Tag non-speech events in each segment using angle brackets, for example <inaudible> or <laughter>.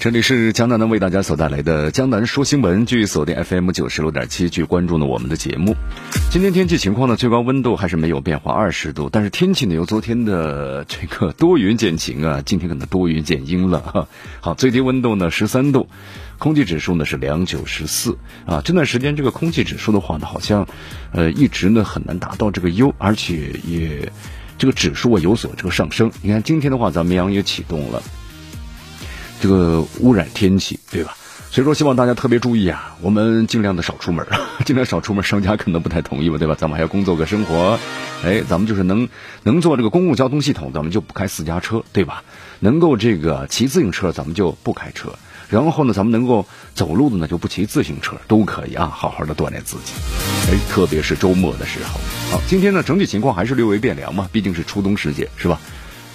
这里是江南呢为大家所带来的江南说新闻，据锁定 FM 九十六点七，去关注呢我们的节目。今天天气情况呢，最高温度还是没有变化，二十度。但是天气呢，由昨天的这个多云见晴啊，<laughs> 今天可能多云见阴了哈。好，最低温度呢十三度，空气指数呢是两九十四啊。这段时间这个空气指数的话呢，好像呃一直呢很难达到这个优，而且也这个指数啊有所这个上升。你看今天的话，咱们阳也启动了。这个污染天气，对吧？所以说，希望大家特别注意啊，我们尽量的少出门，<laughs> 尽量少出门。商家可能不太同意吧，对吧？咱们还要工作个生活，哎，咱们就是能能坐这个公共交通系统，咱们就不开私家车，对吧？能够这个骑自行车，咱们就不开车。然后呢，咱们能够走路的呢，就不骑自行车，都可以啊，好好的锻炼自己。哎，特别是周末的时候。好，今天呢，整体情况还是略微变凉嘛，毕竟是初冬时节，是吧？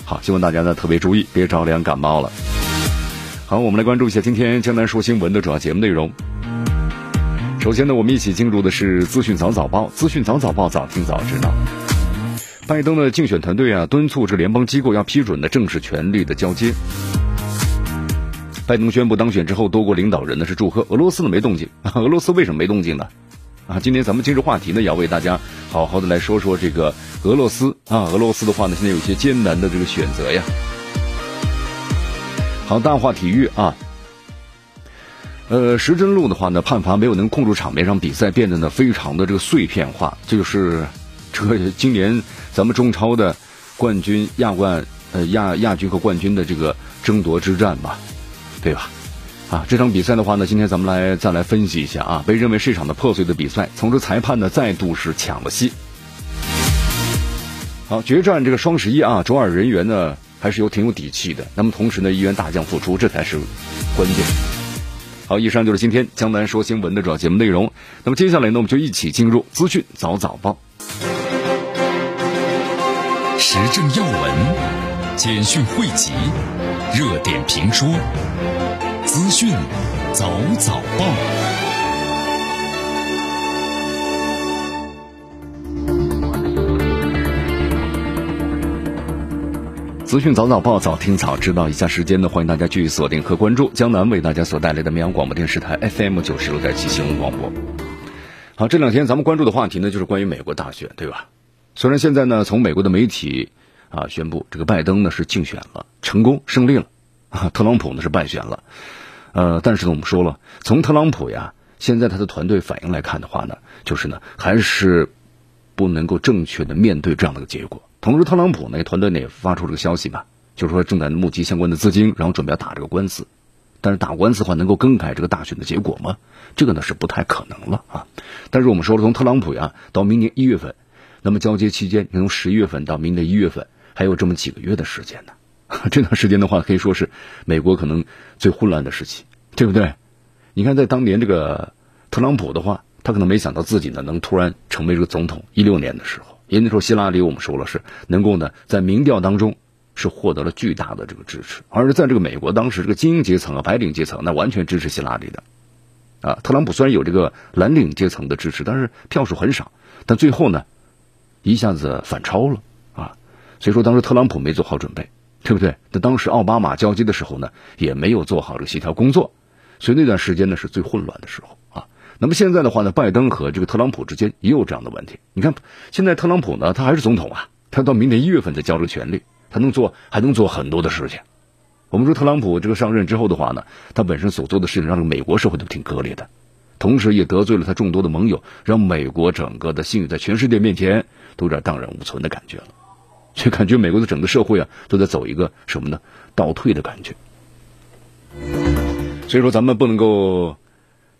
好，希望大家呢特别注意，别着凉感冒了。好，我们来关注一下今天江南说新闻的主要节目内容。首先呢，我们一起进入的是资讯早早报，资讯早早报，早听早知道。拜登的竞选团队啊，敦促这联邦机构要批准的正式权力的交接。拜登宣布当选之后，多国领导人呢是祝贺，俄罗斯呢没动静。<laughs> 俄罗斯为什么没动静呢？啊，今天咱们今日话题呢，要为大家好好的来说说这个俄罗斯啊。俄罗斯的话呢，现在有一些艰难的这个选择呀。好，大话体育啊，呃，石真路的话呢，判罚没有能控住场面，让比赛变得呢非常的这个碎片化。这就是这个今年咱们中超的冠军、亚冠、呃亚亚军和冠军的这个争夺之战吧，对吧？啊，这场比赛的话呢，今天咱们来再来分析一下啊，被认为是一场的破碎的比赛，从这裁判呢再度是抢了戏。好，决战这个双十一啊，卓尔人员呢。还是有挺有底气的。那么同时呢，一员大将复出，这才是关键。好，以上就是今天江南说新闻的主要节目内容。那么接下来呢，我们就一起进入资讯早早报，时政要闻、简讯汇集、热点评说、资讯早早报。资讯早早报，早听早知道。以下时间呢，欢迎大家继续锁定和关注江南为大家所带来的绵阳广播电视台 FM 九十六点七新闻广播。好，这两天咱们关注的话题呢，就是关于美国大选，对吧？虽然现在呢，从美国的媒体啊宣布，这个拜登呢是竞选了，成功胜利了，啊，特朗普呢是败选了。呃，但是呢，我们说了，从特朗普呀，现在他的团队反应来看的话呢，就是呢，还是不能够正确的面对这样的一个结果。同时，特朗普呢团队呢也发出这个消息嘛，就是说正在募集相关的资金，然后准备要打这个官司。但是打官司的话，能够更改这个大选的结果吗？这个呢是不太可能了啊。但是我们说了，从特朗普呀到明年一月份，那么交接期间，从十一月份到明年一月份，还有这么几个月的时间呢。<laughs> 这段时间的话，可以说是美国可能最混乱的时期，对不对？你看，在当年这个特朗普的话，他可能没想到自己呢能突然成为这个总统。一六年的时候。因为那时候希拉里，我们说了是能够呢，在民调当中是获得了巨大的这个支持，而是在这个美国当时这个精英阶层啊、白领阶层，那完全支持希拉里的。啊，特朗普虽然有这个蓝领阶层的支持，但是票数很少。但最后呢，一下子反超了啊，所以说当时特朗普没做好准备，对不对？那当时奥巴马交接的时候呢，也没有做好这个协调工作，所以那段时间呢是最混乱的时候。那么现在的话呢，拜登和这个特朗普之间也有这样的问题。你看，现在特朗普呢，他还是总统啊，他到明年一月份再交出权力，他能做还能做很多的事情。我们说特朗普这个上任之后的话呢，他本身所做的事情让美国社会都挺割裂的，同时也得罪了他众多的盟友，让美国整个的信誉在全世界面前都有点荡然无存的感觉了，就感觉美国的整个社会啊都在走一个什么呢？倒退的感觉。所以说，咱们不能够。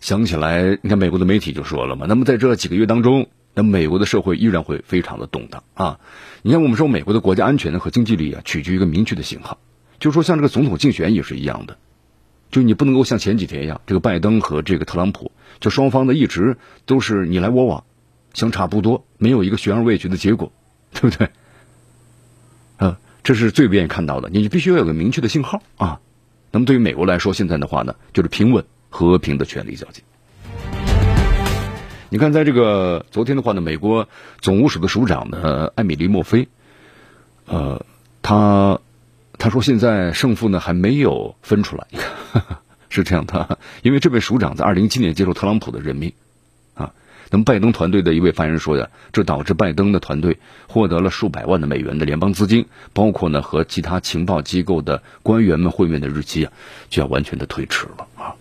想起来，你看美国的媒体就说了嘛，那么在这几个月当中，那美国的社会依然会非常的动荡啊。你看，我们说美国的国家安全和经济力啊，取决于一个明确的信号，就说像这个总统竞选也是一样的，就你不能够像前几天一样，这个拜登和这个特朗普，就双方的一直都是你来我往，相差不多，没有一个悬而未决的结果，对不对？啊，这是最不愿意看到的，你必须要有个明确的信号啊。那么对于美国来说，现在的话呢，就是平稳和平的权力交接。你看，在这个昨天的话呢，美国总务署的署长呢，艾米丽·墨菲，呃，他他说现在胜负呢还没有分出来，<laughs> 是这样的，因为这位署长在二零一七年接受特朗普的任命，啊，那么拜登团队的一位发言人说呀，这导致拜登的团队获得了数百万的美元的联邦资金，包括呢和其他情报机构的官员们会面的日期啊，就要完全的推迟了啊。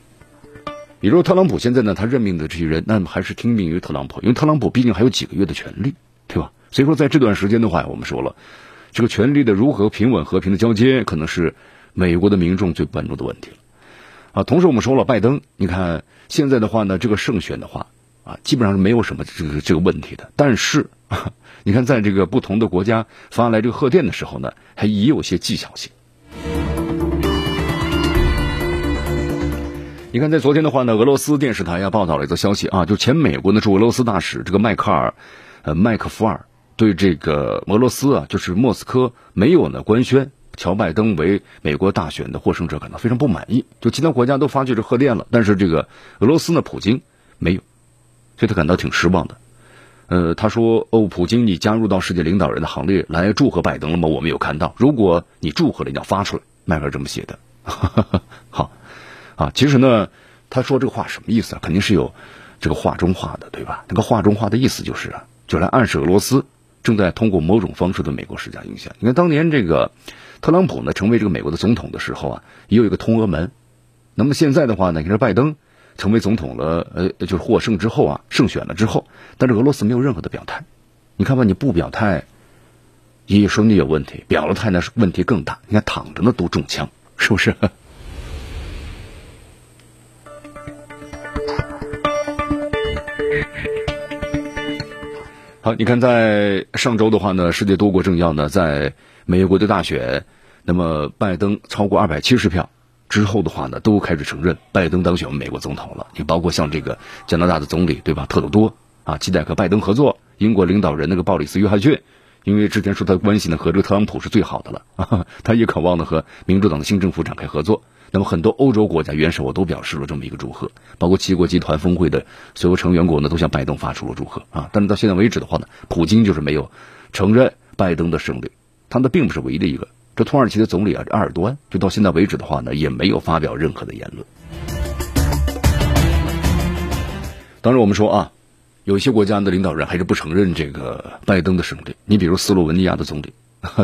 比如特朗普现在呢，他任命的这些人，那么还是听命于特朗普，因为特朗普毕竟还有几个月的权利，对吧？所以说在这段时间的话，我们说了，这个权力的如何平稳和平的交接，可能是美国的民众最关注的问题了。啊，同时我们说了，拜登，你看现在的话呢，这个胜选的话啊，基本上是没有什么这个这个问题的。但是，<laughs> 你看在这个不同的国家发来这个贺电的时候呢，还也有些技巧性。你看，在昨天的话呢，俄罗斯电视台呀报道了一则消息啊，就前美国的驻俄罗斯大使这个迈克尔，呃，麦克福尔对这个俄罗斯啊，就是莫斯科没有呢官宣乔拜登为美国大选的获胜者感到非常不满意。就其他国家都发去这贺电了，但是这个俄罗斯呢，普京没有，所以他感到挺失望的。呃，他说：“哦，普京，你加入到世界领导人的行列来祝贺拜登了吗？我们有看到，如果你祝贺了，你要发出来。”迈克尔这么写的。<laughs> 好。啊，其实呢，他说这个话什么意思啊？肯定是有这个话中话的，对吧？那个话中话的意思就是啊，就来暗示俄罗斯正在通过某种方式对美国施加影响。你看，当年这个特朗普呢成为这个美国的总统的时候啊，也有一个通俄门。那么现在的话呢，你看拜登成为总统了，呃，就是获胜之后啊，胜选了之后，但是俄罗斯没有任何的表态。你看吧，你不表态，也说你有问题；表了态呢，问题更大。你看躺着呢都中枪，是不是？好，你看，在上周的话呢，世界多国政要呢，在美国的大选，那么拜登超过二百七十票之后的话呢，都开始承认拜登当选美国总统了。你包括像这个加拿大的总理对吧，特鲁多啊，期待和拜登合作；英国领导人那个鲍里斯约翰逊，因为之前说他关系呢和这个特朗普是最好的了，<laughs> 他也渴望呢和民主党的新政府展开合作。那么很多欧洲国家元首都表示了这么一个祝贺，包括七国集团峰会的所有成员国呢，都向拜登发出了祝贺啊。但是到现在为止的话呢，普京就是没有承认拜登的胜利，他呢并不是唯一的一个。这土耳其的总理啊，埃尔多安，就到现在为止的话呢，也没有发表任何的言论。当然，我们说啊，有些国家的领导人还是不承认这个拜登的胜利。你比如斯洛文尼亚的总理，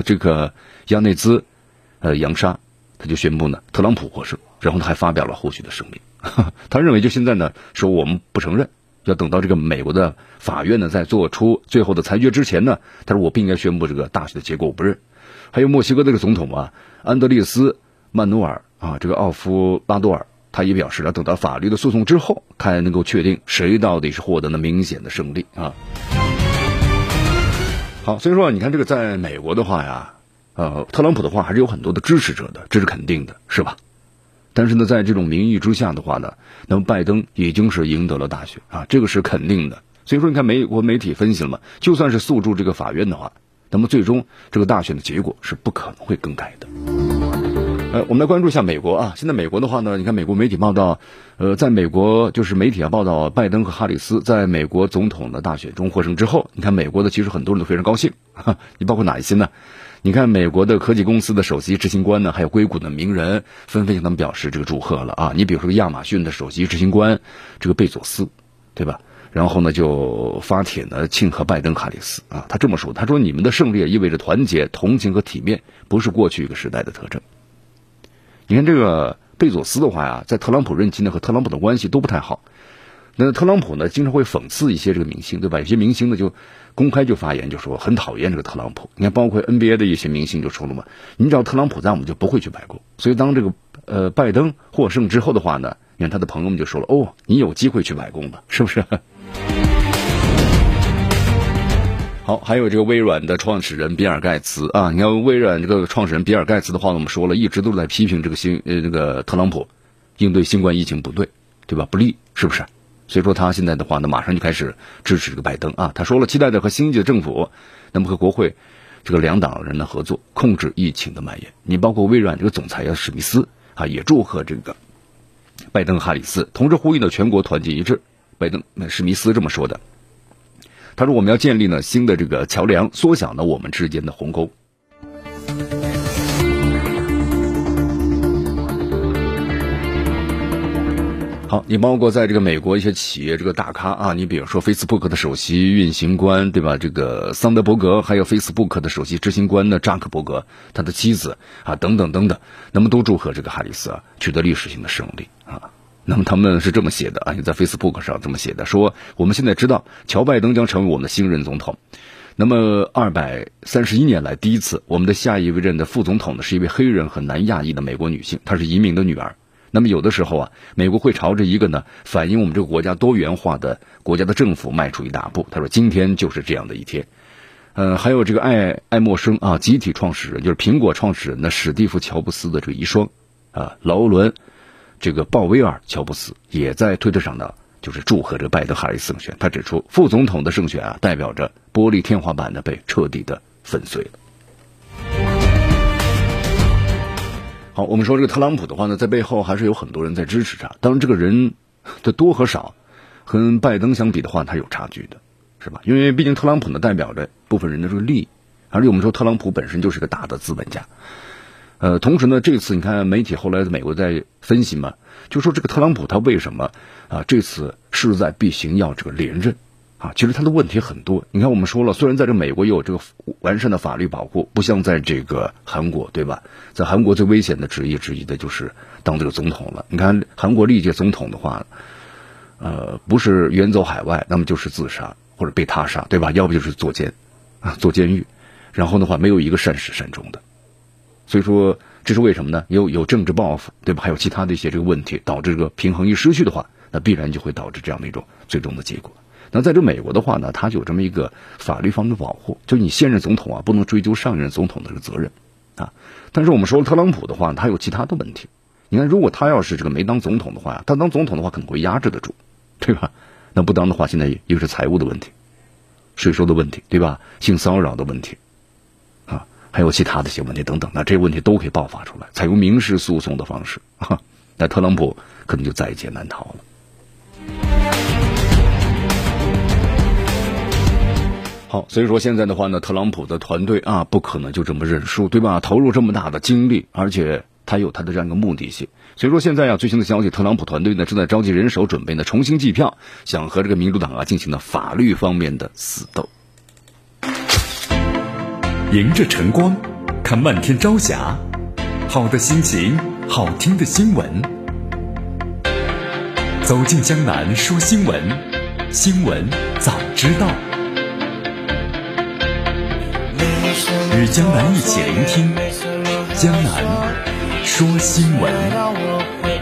这个亚内兹，呃，扬沙。他就宣布呢，特朗普获胜，然后他还发表了后续的声明。<laughs> 他认为就现在呢，说我们不承认，要等到这个美国的法院呢，在做出最后的裁决之前呢，他说我不应该宣布这个大选的结果，我不认。还有墨西哥这个总统啊，安德烈斯·曼努尔啊，这个奥夫拉多尔，他也表示了等到法律的诉讼之后，看能够确定谁到底是获得了明显的胜利啊。好，所以说你看这个在美国的话呀。呃，特朗普的话还是有很多的支持者的，这是肯定的，是吧？但是呢，在这种民意之下的话呢，那么拜登已经是赢得了大选啊，这个是肯定的。所以说，你看美国媒体分析了嘛，就算是诉诸这个法院的话，那么最终这个大选的结果是不可能会更改的。呃，我们来关注一下美国啊，现在美国的话呢，你看美国媒体报道，呃，在美国就是媒体啊报道，拜登和哈里斯在美国总统的大选中获胜之后，你看美国的其实很多人都非常高兴，你包括哪一些呢？你看，美国的科技公司的首席执行官呢，还有硅谷的名人，纷纷向他们表示这个祝贺了啊！你比如说亚马逊的首席执行官这个贝佐斯，对吧？然后呢，就发帖呢庆贺拜登、哈里斯啊。他这么说，他说：“你们的胜利意味着团结、同情和体面，不是过去一个时代的特征。”你看这个贝佐斯的话呀，在特朗普任期呢和特朗普的关系都不太好。那特朗普呢，经常会讽刺一些这个明星，对吧？有些明星呢就。公开就发言就说很讨厌这个特朗普，你看包括 NBA 的一些明星就说了嘛，你只要特朗普在，我们就不会去白宫。所以当这个呃拜登获胜之后的话呢，你看他的朋友们就说了，哦，你有机会去白宫的，是不是？<laughs> 好，还有这个微软的创始人比尔盖茨啊，你看微软这个创始人比尔盖茨的话，我们说了一直都在批评这个新呃这个特朗普应对新冠疫情不对，对吧？不利，是不是？所以说他现在的话呢，马上就开始支持这个拜登啊。他说了，期待着和新一届政府，那么和国会这个两党人的合作，控制疫情的蔓延。你包括微软这个总裁啊史密斯啊，也祝贺这个拜登哈里斯，同时呼吁呢全国团结一致。拜登那史密斯这么说的。他说：“我们要建立呢新的这个桥梁，缩小呢我们之间的鸿沟。”好，你包括在这个美国一些企业这个大咖啊，你比如说 Facebook 的首席运行官对吧？这个桑德伯格，还有 Facebook 的首席执行官呢扎克伯格，他的妻子啊等等等等，那么都祝贺这个哈里斯啊取得历史性的胜利啊。那么他们是这么写的啊，在 Facebook 上这么写的，说我们现在知道乔拜登将成为我们的新任总统。那么二百三十一年来第一次，我们的下一位任的副总统呢是一位黑人和南亚裔的美国女性，她是移民的女儿。那么有的时候啊，美国会朝着一个呢反映我们这个国家多元化的国家的政府迈出一大步。他说今天就是这样的一天。嗯，还有这个爱爱默生啊，集体创始人就是苹果创始人的史蒂夫乔布斯的这个遗孀啊，劳伦。这个鲍威尔·乔布斯也在推特上呢，就是祝贺这个拜登·哈里斯胜选。他指出，副总统的胜选啊，代表着玻璃天花板呢被彻底的粉碎了。好，我们说这个特朗普的话呢，在背后还是有很多人在支持他。当然，这个人的多和少，和拜登相比的话，他有差距的，是吧？因为毕竟特朗普呢，代表着部分人的这个利益，而且我们说特朗普本身就是个大的资本家。呃，同时呢，这次你看媒体后来美国在分析嘛，就说这个特朗普他为什么啊这次势在必行要这个连任啊？其实他的问题很多。你看我们说了，虽然在这美国也有这个完善的法律保护，不像在这个韩国，对吧？在韩国最危险的职业之一的就是当这个总统了。你看韩国历届总统的话，呃，不是远走海外，那么就是自杀或者被他杀，对吧？要不就是坐监啊，坐监狱，然后的话没有一个善始善终的。所以说，这是为什么呢？有有政治抱负，对吧？还有其他的一些这个问题，导致这个平衡一失去的话，那必然就会导致这样的一种最终的结果。那在这美国的话呢，它就有这么一个法律方面的保护，就你现任总统啊，不能追究上任总统的这个责任啊。但是我们说特朗普的话，他有其他的问题。你看，如果他要是这个没当总统的话他当总统的话可能会压制得住，对吧？那不当的话，现在一个是财务的问题，税收的问题，对吧？性骚扰的问题。啊还有其他的一些问题等等，那这些问题都可以爆发出来，采用民事诉讼的方式，那特朗普可能就在劫难逃了。好，所以说现在的话呢，特朗普的团队啊，不可能就这么认输，对吧？投入这么大的精力，而且他有他的这样一个目的性。所以说现在啊，最新的消息，特朗普团队呢正在召集人手，准备呢重新计票，想和这个民主党啊进行呢法律方面的死斗。迎着晨光，看漫天朝霞，好的心情，好听的新闻。走进江南说新闻，新闻早知道。与江南一起聆听江南说新闻。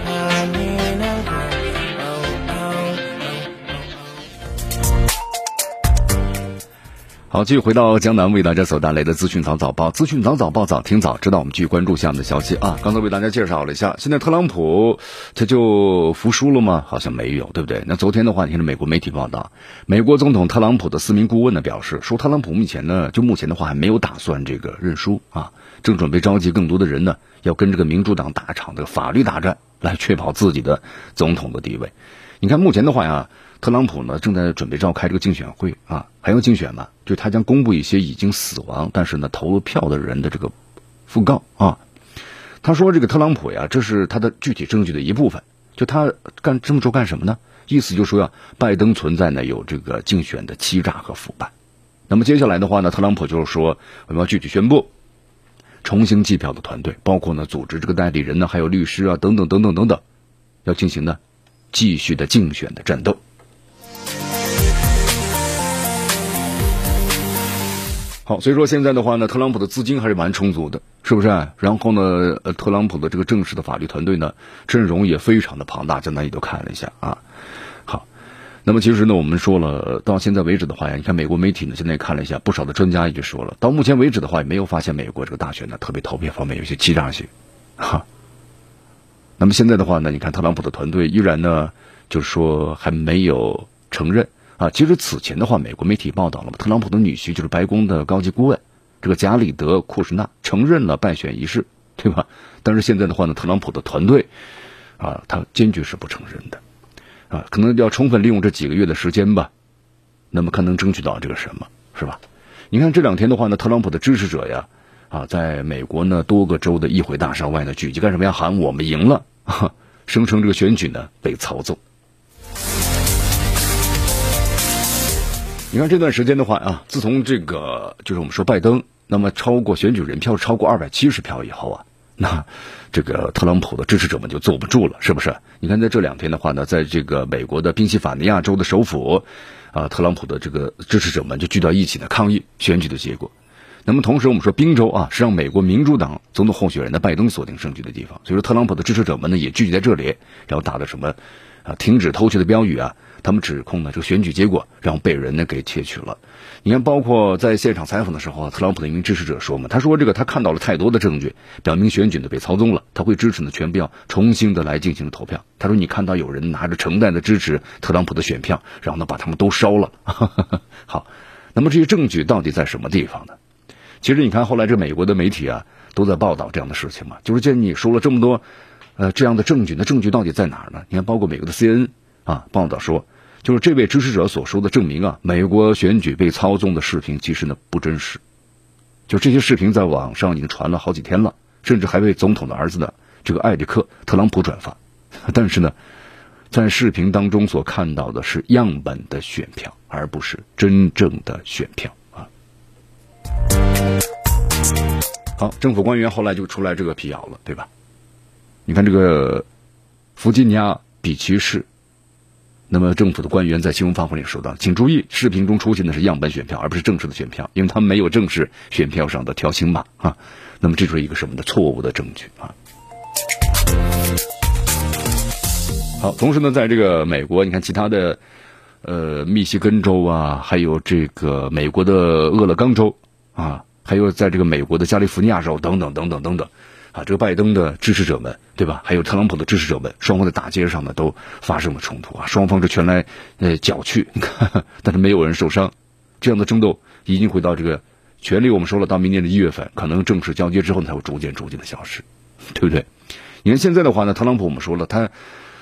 好，继续回到江南为大家所带来的资讯早早报，资讯早早报，早听早知道。我们继续关注下面的消息啊。刚才为大家介绍了一下，现在特朗普他就服输了吗？好像没有，对不对？那昨天的话，你看美国媒体报道，美国总统特朗普的四名顾问呢表示，说特朗普目前呢，就目前的话还没有打算这个认输啊，正准备召集更多的人呢，要跟这个民主党打场这个法律大战，来确保自己的总统的地位。你看目前的话呀。特朗普呢正在准备召开这个竞选会啊，还要竞选嘛？就他将公布一些已经死亡但是呢投了票的人的这个讣告啊。他说这个特朗普呀，这是他的具体证据的一部分。就他干这么做干什么呢？意思就说呀，拜登存在呢有这个竞选的欺诈和腐败。那么接下来的话呢，特朗普就是说我们要具体宣布重新计票的团队，包括呢组织这个代理人呢，还有律师啊等等等等等等，要进行呢继续的竞选的战斗。好，所以说现在的话呢，特朗普的资金还是蛮充足的，是不是？然后呢，特朗普的这个正式的法律团队呢，阵容也非常的庞大，简单也都看了一下啊。好，那么其实呢，我们说了，到现在为止的话呀，你看美国媒体呢，现在也看了一下，不少的专家也就说了，到目前为止的话，也没有发现美国这个大选呢，特别投票方面有些欺诈性，哈。那么现在的话呢，你看特朗普的团队依然呢，就是说还没有承认啊。其实此前的话，美国媒体报道了，特朗普的女婿就是白宫的高级顾问这个贾里德库什纳承认了败选一事，对吧？但是现在的话呢，特朗普的团队啊，他坚决是不承认的。啊，可能要充分利用这几个月的时间吧，那么看能争取到这个什么，是吧？你看这两天的话呢，特朗普的支持者呀，啊，在美国呢多个州的议会大厦外呢聚集干什么呀？喊我们赢了，<laughs> 声称这个选举呢被操纵。你看这段时间的话啊，自从这个就是我们说拜登，那么超过选举人票超过二百七十票以后啊。那这个特朗普的支持者们就坐不住了，是不是？你看，在这两天的话呢，在这个美国的宾夕法尼亚州的首府，啊，特朗普的这个支持者们就聚到一起呢抗议选举的结果。那么同时，我们说宾州啊是让美国民主党总统候选人的拜登锁定胜局的地方，所以说特朗普的支持者们呢也聚集在这里，然后打的什么啊停止偷窃的标语啊。他们指控呢，这个选举结果让被人呢给窃取了。你看，包括在现场采访的时候，特朗普的一名支持者说嘛，他说这个他看到了太多的证据，表明选举呢被操纵了，他会支持呢全票重新的来进行投票。他说你看到有人拿着成袋的支持特朗普的选票，然后呢把他们都烧了。<laughs> 好，那么这些证据到底在什么地方呢？其实你看后来这美国的媒体啊都在报道这样的事情嘛，就是见你说了这么多，呃这样的证据，那证据到底在哪儿呢？你看，包括美国的 C N。啊，报道说，就是这位支持者所说的证明啊，美国选举被操纵的视频其实呢不真实。就这些视频在网上已经传了好几天了，甚至还被总统的儿子的这个艾迪克特朗普转发。<laughs> 但是呢，在视频当中所看到的是样本的选票，而不是真正的选票啊。好，政府官员后来就出来这个辟谣了，对吧？你看这个弗吉尼亚比奇市。那么政府的官员在新闻发布会里说到，请注意，视频中出现的是样本选票，而不是正式的选票，因为他们没有正式选票上的条形码啊。那么这就是一个什么的错误的证据啊。好，同时呢，在这个美国，你看其他的，呃，密西根州啊，还有这个美国的俄勒冈州啊，还有在这个美国的加利福尼亚州等等等等等等。啊，这个拜登的支持者们，对吧？还有特朗普的支持者们，双方在大街上呢都发生了冲突啊，双方是拳来呃脚去，<laughs> 但是没有人受伤。这样的争斗已经回到这个权力，我们说了，到明年的一月份，可能正式交接之后才会逐渐逐渐的消失，对不对？你看现在的话呢，特朗普我们说了他。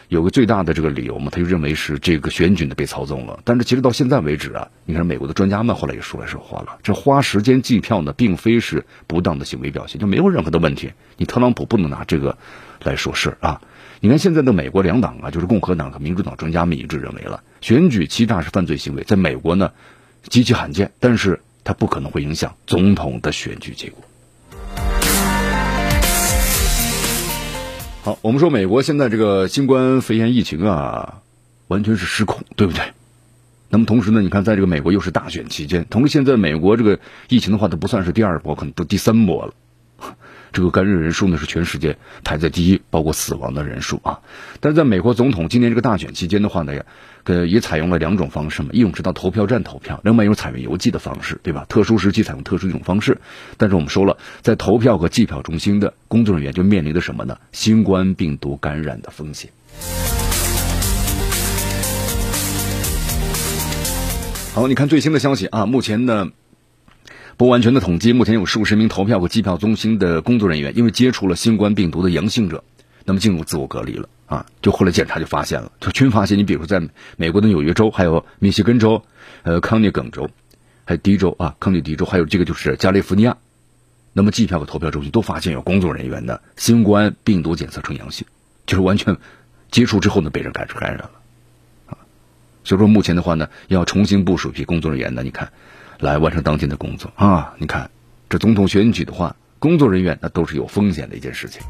有个最大的这个理由嘛，他就认为是这个选举呢被操纵了。但是其实到现在为止啊，你看美国的专家们后来也说来说话了，这花时间计票呢，并非是不当的行为表现，就没有任何的问题。你特朗普不能拿这个来说事啊。你看现在的美国两党啊，就是共和党和民主党专家们一致认为了，选举欺诈是犯罪行为，在美国呢极其罕见，但是它不可能会影响总统的选举结果。好，我们说美国现在这个新冠肺炎疫情啊，完全是失控，对不对？那么同时呢，你看，在这个美国又是大选期间，同时现在美国这个疫情的话，它不算是第二波，可能都第三波了。这个感染人数呢是全世界排在第一，包括死亡的人数啊。但是在美国总统今年这个大选期间的话呢，呃，也采用了两种方式嘛，一种是到投票站投票，另外一种采用邮寄的方式，对吧？特殊时期采用特殊一种方式。但是我们说了，在投票和计票中心的工作人员就面临着什么呢？新冠病毒感染的风险。好，你看最新的消息啊，目前呢。不完全的统计，目前有数十名投票和计票中心的工作人员因为接触了新冠病毒的阳性者，那么进入自我隔离了啊。就后来检查就发现了，就均发现。你比如说，在美国的纽约州、还有密西根州、呃康涅耿州、还有迪州啊，康涅狄州，还有这个就是加利福尼亚，那么计票和投票中心都发现有工作人员的新冠病毒检测呈阳性，就是完全接触之后呢被人感感染了啊。所以说目前的话呢，要重新部署一批工作人员呢，你看。来完成当天的工作啊！你看，这总统选举的话，工作人员那都是有风险的一件事情。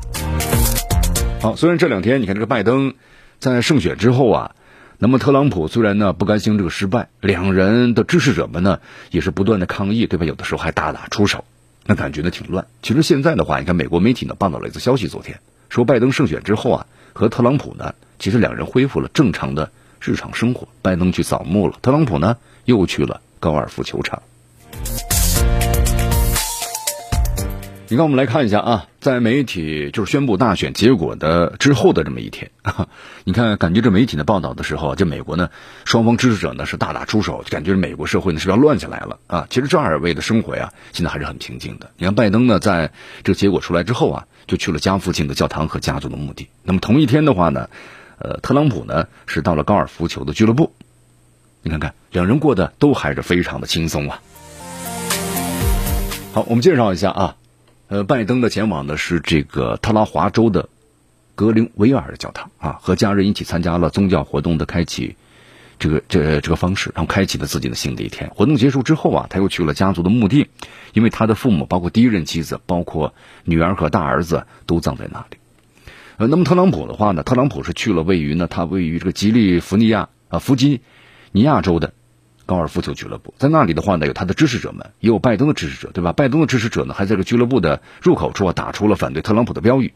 好，虽然这两天你看这个拜登在胜选之后啊，那么特朗普虽然呢不甘心这个失败，两人的支持者们呢也是不断的抗议，对吧？有的时候还大打出手，那感觉呢挺乱。其实现在的话，你看美国媒体呢报道了一则消息，昨天说拜登胜选之后啊，和特朗普呢其实两人恢复了正常的。日常生活。拜登去扫墓了，特朗普呢又去了高尔夫球场。你看，我们来看一下啊，在媒体就是宣布大选结果的之后的这么一天，<laughs> 你看，感觉这媒体的报道的时候，这美国呢双方支持者呢是大打出手，感觉美国社会呢是要乱起来了啊。其实这二位的生活呀，现在还是很平静的。你看，拜登呢在这个结果出来之后啊，就去了家附近的教堂和家族的墓地。那么同一天的话呢，呃，特朗普呢是到了高尔夫球的俱乐部。你看看，两人过得都还是非常的轻松啊。好，我们介绍一下啊。呃，拜登的前往的是这个特拉华州的格林维尔的教堂啊，和家人一起参加了宗教活动的开启，这个这这个方式，然后开启了自己的新的一天。活动结束之后啊，他又去了家族的墓地，因为他的父母，包括第一任妻子，包括女儿和大儿子都葬在那里。呃，那么特朗普的话呢，特朗普是去了位于呢，他位于这个吉利福尼亚啊弗吉尼亚州的。高尔夫球俱乐部在那里的话呢，有他的支持者们，也有拜登的支持者，对吧？拜登的支持者呢，还在这个俱乐部的入口处啊，打出了反对特朗普的标语。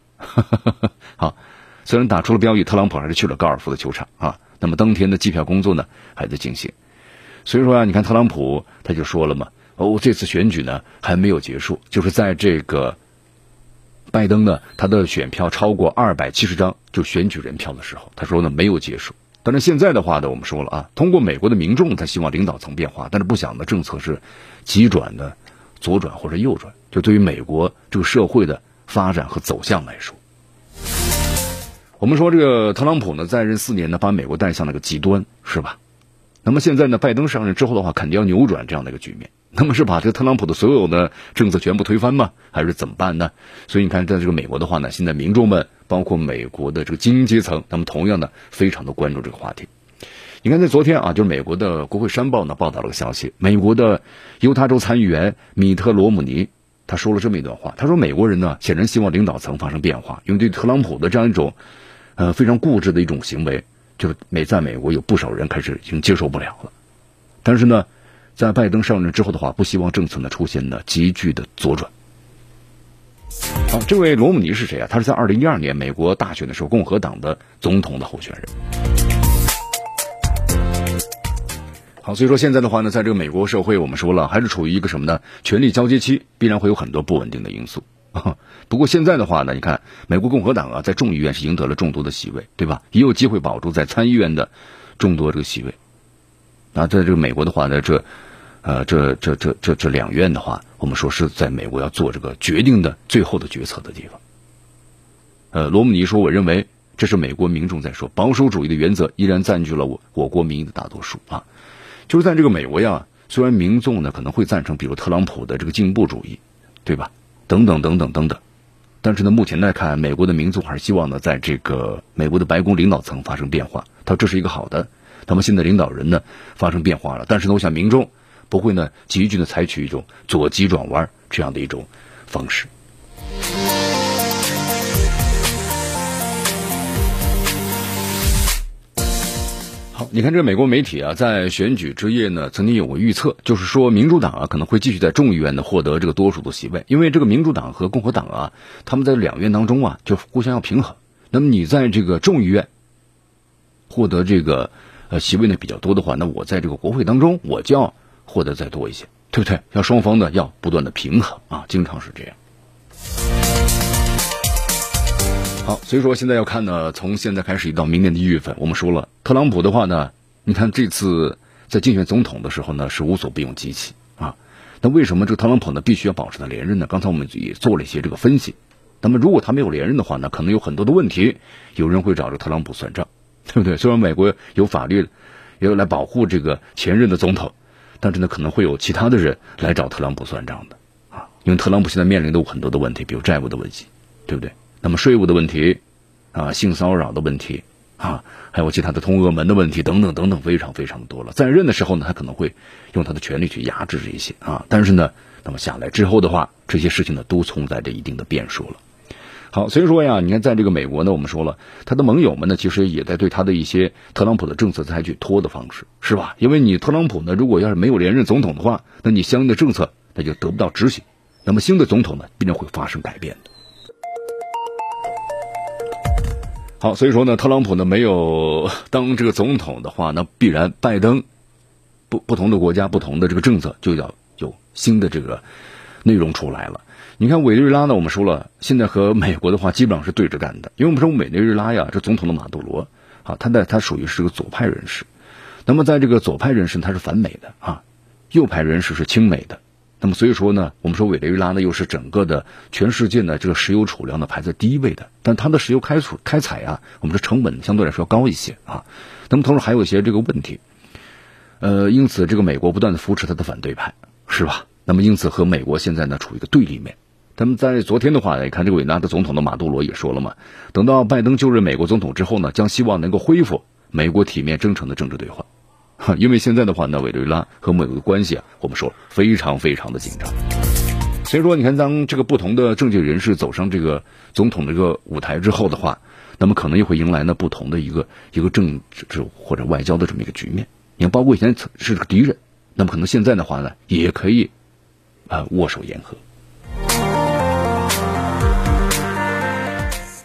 <laughs> 好，虽然打出了标语，特朗普还是去了高尔夫的球场啊。那么当天的计票工作呢，还在进行。所以说啊，你看特朗普他就说了嘛，哦，这次选举呢还没有结束，就是在这个拜登呢他的选票超过二百七十张就选举人票的时候，他说呢没有结束。但是现在的话呢，我们说了啊，通过美国的民众，他希望领导层变化，但是不想的政策是急转的左转或者右转。就对于美国这个社会的发展和走向来说，我们说这个特朗普呢，在任四年呢，把美国带向了个极端，是吧？那么现在呢，拜登上任之后的话，肯定要扭转这样的一个局面。那么是把这个特朗普的所有的政策全部推翻吗？还是怎么办呢？所以你看，在这个美国的话呢，现在民众们，包括美国的这个精英阶层，那么同样呢非常的关注这个话题。你看，在昨天啊，就是美国的国会山报呢报道了个消息，美国的犹他州参议员米特罗姆尼他说了这么一段话，他说美国人呢显然希望领导层发生变化，因为对特朗普的这样一种呃非常固执的一种行为，就是美在美国有不少人开始已经接受不了了。但是呢。在拜登上任之后的话，不希望政策呢出现呢急剧的左转。好，这位罗姆尼是谁啊？他是在二零一二年美国大选的时候，共和党的总统的候选人。好，所以说现在的话呢，在这个美国社会，我们说了，还是处于一个什么呢？权力交接期，必然会有很多不稳定的因素。不过现在的话呢，你看，美国共和党啊，在众议院是赢得了众多的席位，对吧？也有机会保住在参议院的众多这个席位。那在这个美国的话呢，这。呃，这这这这这两院的话，我们说是在美国要做这个决定的最后的决策的地方。呃，罗姆尼说：“我认为这是美国民众在说，保守主义的原则依然占据了我我国民意的大多数啊。就是在这个美国呀，虽然民众呢可能会赞成，比如特朗普的这个进步主义，对吧？等等等等等等，但是呢，目前来看，美国的民众还是希望呢，在这个美国的白宫领导层发生变化。他说这是一个好的，他们现在领导人呢发生变化了，但是呢，我想民众。不会呢，急剧的采取一种左急转弯这样的一种方式。好，你看这美国媒体啊，在选举之夜呢，曾经有过预测，就是说民主党啊可能会继续在众议院呢获得这个多数的席位，因为这个民主党和共和党啊，他们在两院当中啊就互相要平衡。那么你在这个众议院获得这个呃席位呢比较多的话，那我在这个国会当中我就要。获得再多一些，对不对？要双方呢要不断的平衡啊，经常是这样。好，所以说现在要看呢，从现在开始到明年的一月份，我们说了，特朗普的话呢，你看这次在竞选总统的时候呢，是无所不用其极啊。那为什么这个特朗普呢必须要保持他连任呢？刚才我们也做了一些这个分析。那么如果他没有连任的话呢，可能有很多的问题，有人会找这个特朗普算账，对不对？虽然美国有法律，也有来保护这个前任的总统。但是呢，可能会有其他的人来找特朗普算账的啊，因为特朗普现在面临的很多的问题，比如债务的问题，对不对？那么税务的问题啊，性骚扰的问题啊，还有其他的通俄门的问题等等等等，非常非常的多了。在任的时候呢，他可能会用他的权力去压制这些啊，但是呢，那么下来之后的话，这些事情呢，都存在着一定的变数了。好，所以说呀，你看，在这个美国呢，我们说了，他的盟友们呢，其实也在对他的一些特朗普的政策采取拖的方式，是吧？因为你特朗普呢，如果要是没有连任总统的话，那你相应的政策那就得不到执行，那么新的总统呢，必然会发生改变的。好，所以说呢，特朗普呢没有 <laughs> 当这个总统的话，那必然拜登不不同的国家不同的这个政策就要有新的这个内容出来了。你看委内瑞拉呢，我们说了，现在和美国的话基本上是对着干的，因为我们说委内瑞拉呀，这总统的马杜罗啊，他在他属于是个左派人士，那么在这个左派人士他是反美的啊，右派人士是亲美的。那么所以说呢，我们说委内瑞拉呢又是整个的全世界呢这个石油储量呢排在第一位的，但它的石油开储开采啊，我们说成本相对来说高一些啊。那么同时还有一些这个问题，呃，因此这个美国不断的扶持他的反对派，是吧？那么因此和美国现在呢处于一个对立面。那么在昨天的话，你看这个委内瑞拉的总统的马杜罗也说了嘛，等到拜登就任美国总统之后呢，将希望能够恢复美国体面真诚的政治对话。<laughs> 因为现在的话呢，委内瑞拉和美国的关系啊，我们说非常非常的紧张。所以说，你看，当这个不同的政界人士走上这个总统这个舞台之后的话，那么可能又会迎来呢不同的一个一个政治或者外交的这么一个局面。你看，包括以前是个敌人，那么可能现在的话呢，也可以啊握手言和。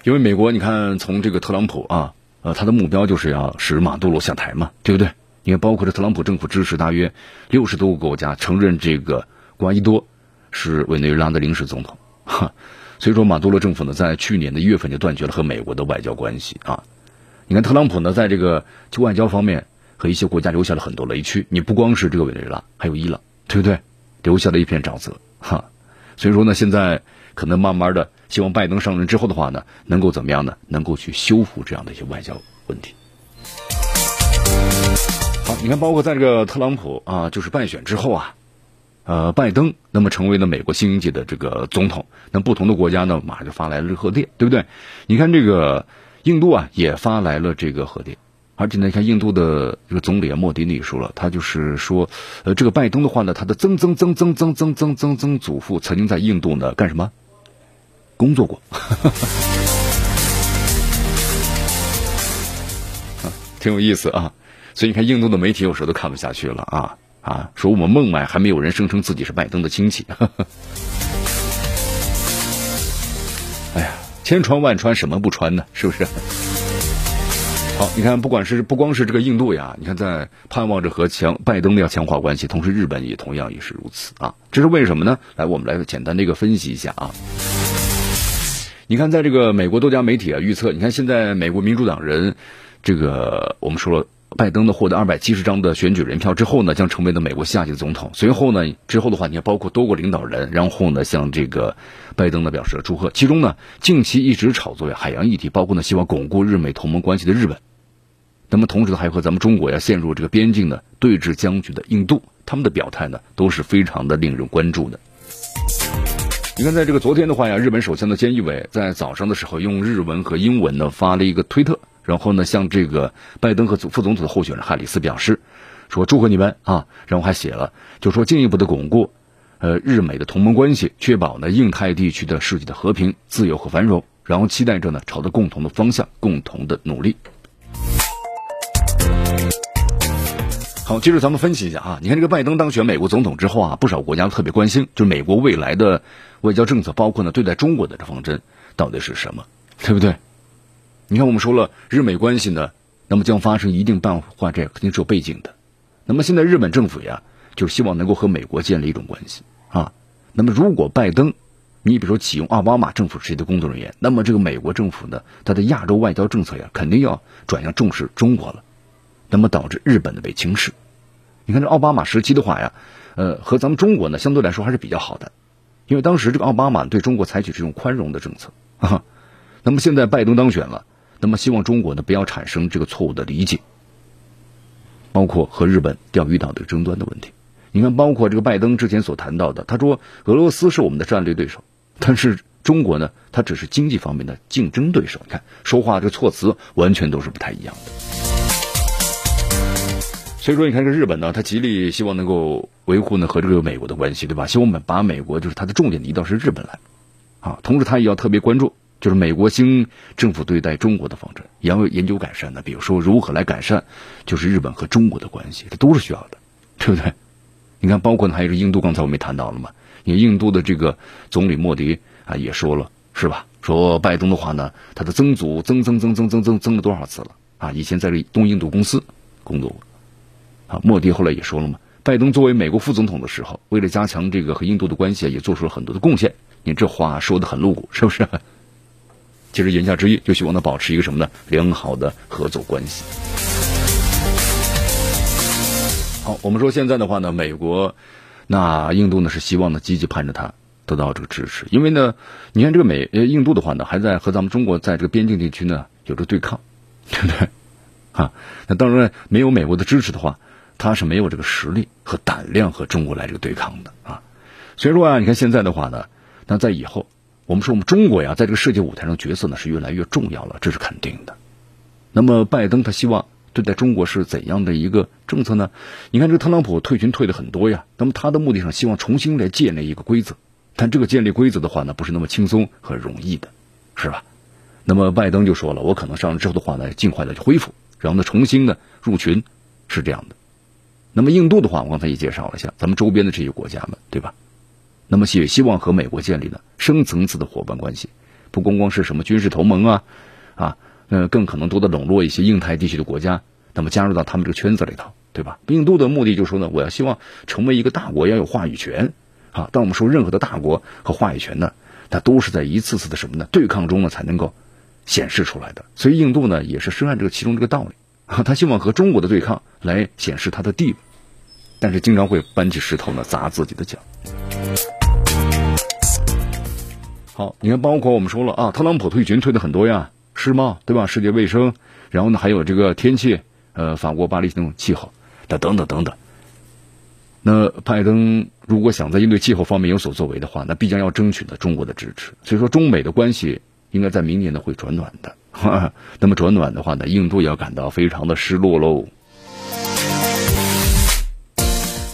因为美国，你看从这个特朗普啊，呃，他的目标就是要使马杜罗下台嘛，对不对？你看，包括这特朗普政府支持大约六十多个国家承认这个瓜伊多是委内瑞拉的临时总统，哈，所以说马杜罗政府呢，在去年的一月份就断绝了和美国的外交关系啊。你看特朗普呢，在这个就外交方面和一些国家留下了很多雷区，你不光是这个委内瑞拉，还有伊朗，对不对？留下了一片沼泽，哈。所以说呢，现在可能慢慢的，希望拜登上任之后的话呢，能够怎么样呢？能够去修复这样的一些外交问题。好，你看，包括在这个特朗普啊，就是败选之后啊，呃，拜登那么成为了美国新一届的这个总统，那不同的国家呢，马上就发来了贺电，对不对？你看这个印度啊，也发来了这个贺电，而且呢，你看印度的这个总理莫迪尼说了，他就是说，呃，这个拜登的话呢，他的曾曾曾曾曾曾曾曾曾祖父曾经在印度呢干什么？工作过，<laughs> 啊，挺有意思啊。所以你看，印度的媒体有时候都看不下去了啊啊！说我们孟买还没有人声称自己是拜登的亲戚。<laughs> 哎呀，千穿万穿，什么不穿呢？是不是？好，你看，不管是不光是这个印度呀，你看在盼望着和强拜登的要强化关系，同时日本也同样也是如此啊。这是为什么呢？来，我们来简单的一个分析一下啊。你看，在这个美国多家媒体啊预测，你看现在美国民主党人这个我们说了。拜登呢获得二百七十张的选举人票之后呢，将成为了美国下届的总统。随后呢，之后的话，你看包括多个领导人，然后呢向这个拜登呢表示了祝贺。其中呢，近期一直炒作海洋议题，包括呢希望巩固日美同盟关系的日本。那么同时呢，还和咱们中国呀陷入这个边境的对峙僵局的印度，他们的表态呢都是非常的令人关注的。你看，在这个昨天的话呀，日本首相的菅义伟在早上的时候用日文和英文呢发了一个推特。然后呢，向这个拜登和副总统的候选人哈里斯表示，说祝贺你们啊。然后还写了，就说进一步的巩固，呃，日美的同盟关系，确保呢印太地区的世界的和平、自由和繁荣。然后期待着呢，朝着共同的方向，共同的努力。好，接着咱们分析一下啊，你看这个拜登当选美国总统之后啊，不少国家特别关心，就是美国未来的外交政策，包括呢对待中国的这方针到底是什么，对不对？你看，我们说了日美关系呢，那么将发生一定变化，这肯定是有背景的。那么现在日本政府呀，就是希望能够和美国建立一种关系啊。那么如果拜登，你比如说启用奥巴马政府时期的工作人员，那么这个美国政府呢，它的亚洲外交政策呀，肯定要转向重视中国了。那么导致日本的被轻视。你看这奥巴马时期的话呀，呃，和咱们中国呢相对来说还是比较好的，因为当时这个奥巴马对中国采取这种宽容的政策啊。那么现在拜登当选了。那么希望中国呢不要产生这个错误的理解，包括和日本钓鱼岛的争端的问题。你看，包括这个拜登之前所谈到的，他说俄罗斯是我们的战略对手，但是中国呢，它只是经济方面的竞争对手。你看，说话这个措辞完全都是不太一样的。所以说，你看这日本呢，他极力希望能够维护呢和这个美国的关系，对吧？希望我们把美国就是它的重点移到是日本来，啊，同时他也要特别关注。就是美国新政府对待中国的方针，也要研究改善的。比如说，如何来改善，就是日本和中国的关系，这都是需要的，对不对？你看，包括呢，还有是印度，刚才我们也谈到了嘛。你印度的这个总理莫迪啊，也说了，是吧？说拜登的话呢，他的曾祖曾曾曾曾曾曾曾了多少次了啊？以前在这东印度公司工作过啊。莫迪后来也说了嘛，拜登作为美国副总统的时候，为了加强这个和印度的关系，也做出了很多的贡献。你这话说的很露骨，是不是？其实言下之意，就希望他保持一个什么呢？良好的合作关系。好，我们说现在的话呢，美国那印度呢是希望呢积极盼着他。得到这个支持，因为呢，你看这个美呃印度的话呢，还在和咱们中国在这个边境地区呢有着对抗，对不对？<laughs> 啊，那当然没有美国的支持的话，他是没有这个实力和胆量和中国来这个对抗的啊。所以说啊，你看现在的话呢，那在以后，我们说我们中国呀，在这个世界舞台上角色呢是越来越重要了，这是肯定的。那么拜登他希望对待中国是怎样的一个政策呢？你看这个特朗普退群退的很多呀，那么他的目的上希望重新来建立一个规则。但这个建立规则的话呢，不是那么轻松和容易的，是吧？那么拜登就说了，我可能上任之后的话呢，尽快的去恢复，然后呢重新的入群，是这样的。那么印度的话，我刚才也介绍了一下，咱们周边的这些国家们，对吧？那么也希望和美国建立呢深层次的伙伴关系，不光光是什么军事同盟啊，啊，呃，更可能多的笼络一些印太地区的国家，那么加入到他们这个圈子里头，对吧？印度的目的就是说呢，我要希望成为一个大国，要有话语权。啊，当我们说任何的大国和话语权呢，它都是在一次次的什么呢对抗中呢才能够显示出来的。所以印度呢也是深谙这个其中这个道理啊，他希望和中国的对抗来显示他的地位，但是经常会搬起石头呢砸自己的脚。好，你看，包括我们说了啊，特朗普退群退的很多呀，世贸对吧？世界卫生，然后呢还有这个天气，呃，法国巴黎那种气候等等等等。那拜登如果想在应对气候方面有所作为的话，那必将要争取的中国的支持。所以说，中美的关系应该在明年呢会转暖的。<laughs> 那么转暖的话呢，印度要感到非常的失落喽。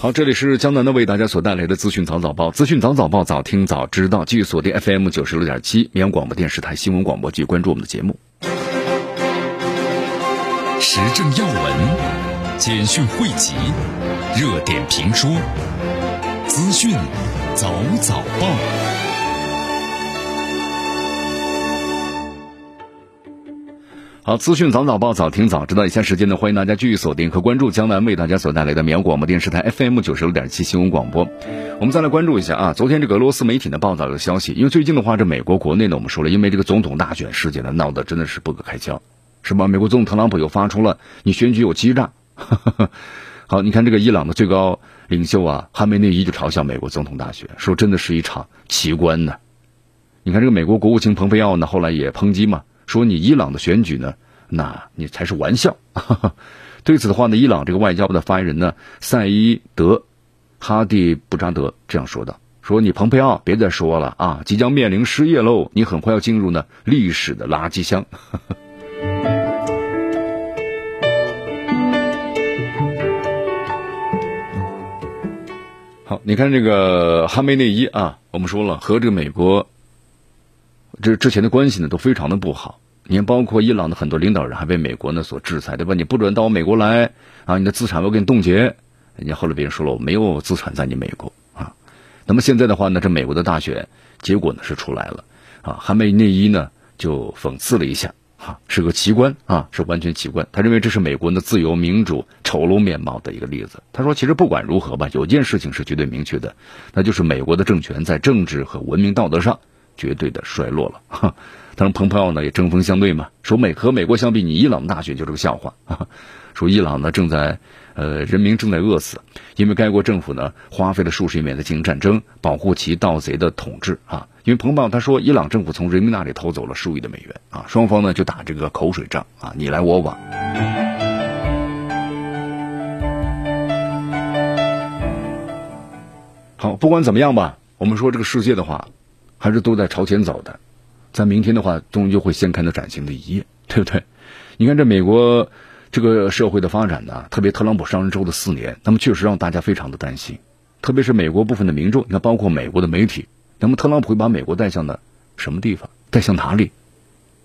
好，这里是江南的为大家所带来的资讯早早报，资讯早早报，早听早知道。继续锁定 FM 九十六点七绵阳广播电视台新闻广播，继续关注我们的节目。时政要闻，简讯汇集。热点评书，资讯早早报。好，资讯早早报，早听早知道。以下时间呢，欢迎大家继续锁定和关注江南为大家所带来的绵阳广播电视台 FM 九十六点七新闻广播。我们再来关注一下啊，昨天这个俄罗斯媒体呢报道的消息，因为最近的话，这美国国内呢，我们说了，因为这个总统大选事件呢闹得真的是不可开交，是吧？美国总统特朗普又发出了你选举有欺诈。<laughs> 好，你看这个伊朗的最高领袖啊，哈梅内伊就嘲笑美国总统大选，说真的是一场奇观呢。你看这个美国国务卿蓬佩奥呢，后来也抨击嘛，说你伊朗的选举呢，那你才是玩笑。<laughs> 对此的话呢，伊朗这个外交部的发言人呢，赛伊德哈蒂布扎德这样说道：“说你蓬佩奥别再说了啊，即将面临失业喽，你很快要进入呢历史的垃圾箱。<laughs> ”好，你看这个哈梅内伊啊，我们说了和这个美国这之前的关系呢都非常的不好。你看，包括伊朗的很多领导人还被美国呢所制裁，对吧？你不准到美国来啊，你的资产我给你冻结。人家后来别人说了，我没有资产在你美国啊。那么现在的话呢，这美国的大选结果呢是出来了啊，哈梅内伊呢就讽刺了一下。哈，是个奇观啊，是完全奇观。他认为这是美国的自由民主丑陋面貌的一个例子。他说，其实不管如何吧，有件事情是绝对明确的，那就是美国的政权在政治和文明道德上绝对的衰落了。哈，<laughs> 当然，蓬佩奥呢也针锋相对嘛，说美和美国相比，你伊朗大选就是个笑话。<laughs> 说伊朗呢正在。呃，人民正在饿死，因为该国政府呢花费了数十亿美元进行战争，保护其盗贼的统治啊。因为彭博他说，伊朗政府从人民那里偷走了数亿的美元啊，双方呢就打这个口水仗啊，你来我往。好，不管怎么样吧，我们说这个世界的话，还是都在朝前走的，在明天的话，终究会掀开那崭新的一页，对不对？你看这美国。这个社会的发展呢，特别特朗普上任之后的四年，那么确实让大家非常的担心，特别是美国部分的民众，你看，包括美国的媒体，那么特朗普会把美国带向的什么地方？带向哪里？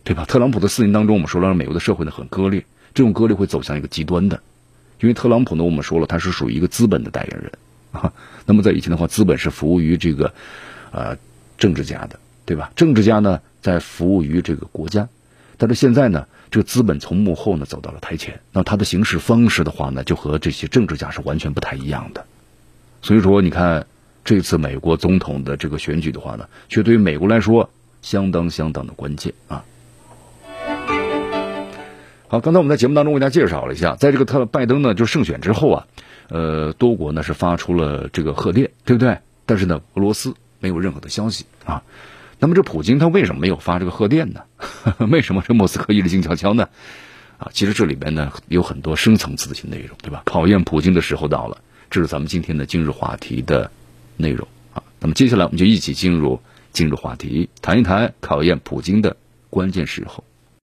对吧？特朗普的四年当中，我们说了，让美国的社会呢很割裂，这种割裂会走向一个极端的，因为特朗普呢，我们说了，他是属于一个资本的代言人啊。那么在以前的话，资本是服务于这个呃政治家的，对吧？政治家呢在服务于这个国家。但是现在呢，这个资本从幕后呢走到了台前，那他的行事方式的话呢，就和这些政治家是完全不太一样的。所以说，你看这次美国总统的这个选举的话呢，却对于美国来说相当相当的关键啊。好，刚才我们在节目当中为大家介绍了一下，在这个特拜登呢就胜选之后啊，呃，多国呢是发出了这个贺电，对不对？但是呢，俄罗斯没有任何的消息啊。那么这普京他为什么没有发这个贺电呢？<laughs> 为什么这莫斯科一直静悄悄呢？啊，其实这里边呢有很多深层次的一些内容，对吧？考验普京的时候到了，这是咱们今天的今日话题的内容啊。那么接下来我们就一起进入今日话题，谈一谈考验普京的关键时候。